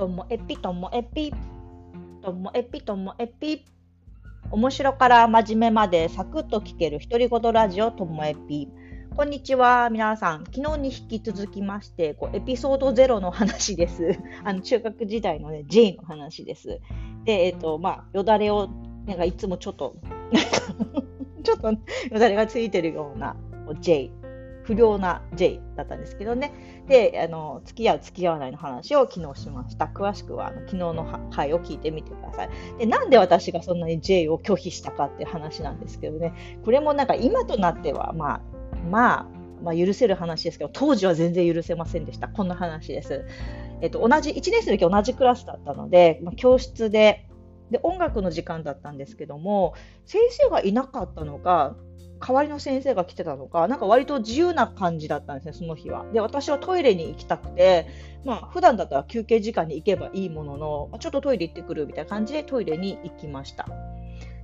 ともえぴともえぴ。ともえぴともえぴ。面白から真面目までサクッと聞ける独り言ラジオともえぴ。こんにちは皆さん。昨日に引き続きましてこうエピソードゼロの話です。あの中学時代のね J の話です。でえっ、とまあよだれをなんかいつもちょっと ちょっとよだれがついてるような J 不良な J だったんですけどね。で、あの付き合う、付き合わないの話を昨日しました。詳しくはあの昨日の回を聞いてみてください。で、なんで私がそんなに J を拒否したかっていう話なんですけどね、これもなんか今となっては、まあ、まあ、まあ、許せる話ですけど、当時は全然許せませんでした。こんな話です。えっと、同じ、1年生の時同じクラスだったので、まあ、教室で、で、音楽の時間だったんですけども、先生がいなかったのか、代わりの先生が来てたのか、なんか割と自由な感じだったんですね、その日は。で、私はトイレに行きたくて、まあ、普段だったら休憩時間に行けばいいものの、ちょっとトイレ行ってくるみたいな感じでトイレに行きました。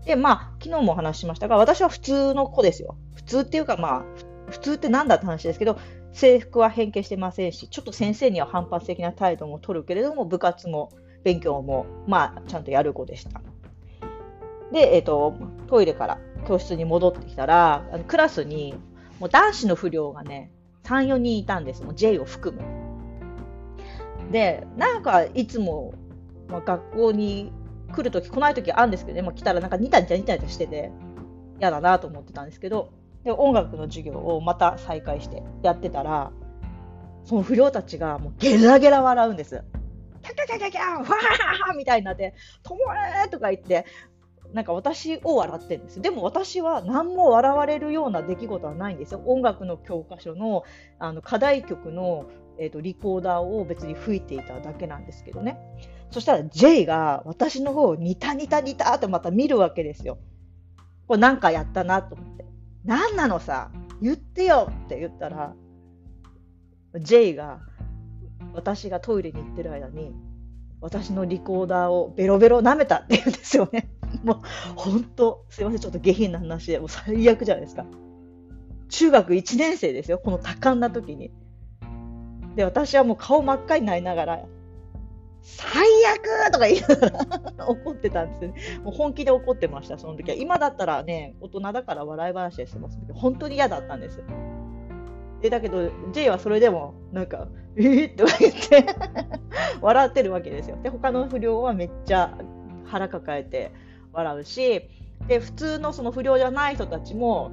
で、まあ、昨日もお話ししましたが、私は普通の子ですよ。普通っていうか、まあ、普通って何だって話ですけど、制服は変形してませんし、ちょっと先生には反発的な態度も取るけれども、部活も勉強も、まあ、ちゃんとやる子でした。で、えっ、ー、と、トイレから教室に戻ってきたら、あのクラスにもう男子の不良がね、3、4人いたんです。もう J を含む。で、なんかいつも、まあ、学校に来るとき、来ないときあるんですけどね、まあ、来たらなんかニタニタニタニタしてて、嫌だなと思ってたんですけど、で音楽の授業をまた再開してやってたら、その不良たちがもうゲラゲラ笑うんです。キャキャキャキャキャファーみたいになって、ともえとか言って、なんか私を笑ってんです。でも私は何も笑われるような出来事はないんですよ。音楽の教科書のあの課題曲の、えーと、リコーダーを別に吹いていただけなんですけどね。そしたら J が私の方をニタニタニタってまた見るわけですよ。これなんかやったなと思って。何なのさ？言ってよって言ったら J が私がトイレに行ってる間に私のリコーダーをベロベロ舐めたって言うんですよね。もう、本当、すいません、ちょっと下品な話で、もう最悪じゃないですか。中学1年生ですよ、この多感な時に。で、私はもう顔真っ赤になりながら、最悪とか言いながら怒ってたんですよね。もう本気で怒ってました、その時は。今だったらね、大人だから笑い話してますけど、本当に嫌だったんです。で、だけど、J はそれでも、なんか、えー、って言って笑ってるわけですよ。で、他の不良はめっちゃ腹抱えて、笑うしで普通のその不良じゃない人たちも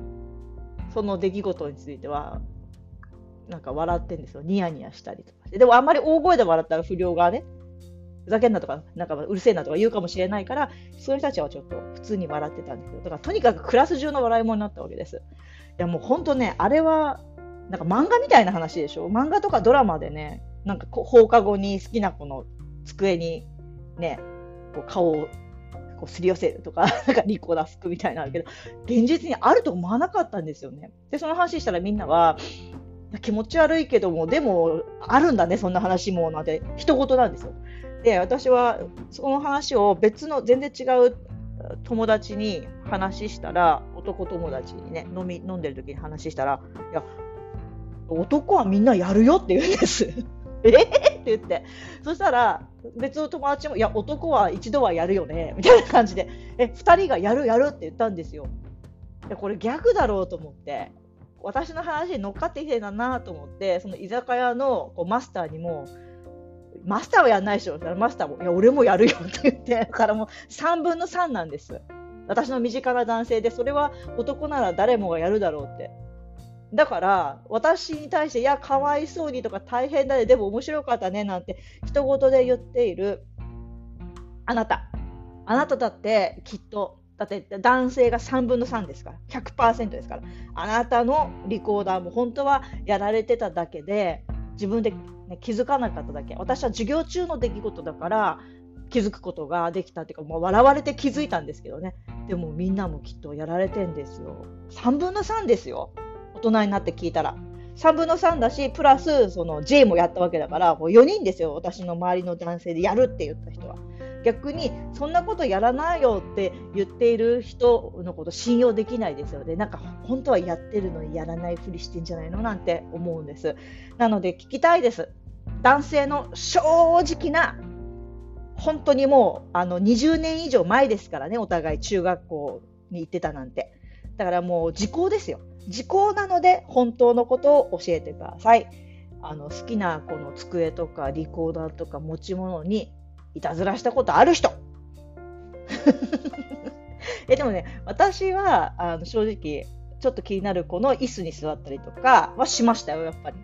その出来事についてはなんか笑ってんですよ。ニヤニヤしたりとかでもあんまり大声で笑ったら不良がねふざけんなとか、なんかうるせえなとか言うかもしれないから、そういう人たちはちょっと普通に笑ってたんですけど、だからとにかくクラス中の笑い物になったわけです。いやもう本当ね、あれは、なんか漫画みたいな話でしょ。漫画とかドラマでね、なんか放課後に好きな子の机にね、こう顔をこうすり寄せるとか、なんかリコーダー吹くみたいなんだけど、現実にあると思わなかったんですよね。で、その話したらみんなは、気持ち悪いけども、でも、あるんだね、そんな話も、なんて、人事なんですよ。で、私は、その話を別の、全然違う友達に話したら、男友達にね、飲み、飲んでる時に話したら、いや、男はみんなやるよって言うんです。え？ー、って言って。そしたら、別の友達も、いや、男は一度はやるよね、みたいな感じで、え、2人がやるやるって言ったんですよ。でこれ逆だろうと思って、私の話に乗っかってきてたなと思って、その居酒屋のこうマスターにも、マスターはやんないでしょ。マスターも、いや、俺もやるよって言って、だからもう3分の3なんです。私の身近な男性で、それは男なら誰もがやるだろうってだから、私に対して、いや、かわいそうにとか大変だね、でも面白かったね、なんて、一言で言っている、あなた。あなただってきっと、だって男性が3分の3ですから、100%ですから、あなたのリコーダーも本当はやられてただけで、自分で、ね、気づかなかっただけ。私は授業中の出来事だから、気づくことができたっていうか、もう笑われて気づいたんですけどね。でもみんなもきっとやられてんですよ。3分の3ですよ。大人になって聞いたら。3分の3だし、プラスその J もやったわけだから、もう4人ですよ、私の周りの男性でやるって言った人は。逆に、そんなことやらないよって言っている人のこと信用できないですよね。なんか本当はやってるのにやらないふりしてんじゃないのなんて思うんです。なので聞きたいです。男性の正直な本当にもうあの20年以上前ですからね、お互い中学校に行ってたなんて。だからもう時効ですよ。時効なので本当のことを教えてください。あの好きなこの机とかリコーダーとか持ち物にいたずらしたことある人 えでもね、私はあの正直ちょっと気になる子の椅子に座ったりとかはしましたよ、やっぱり。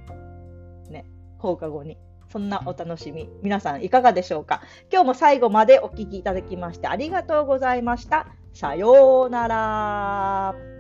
ね、放課後に。そんなお楽しみ。皆さんいかがでしょうか？今日も最後までお聴きいただきましてありがとうございました。さようなら。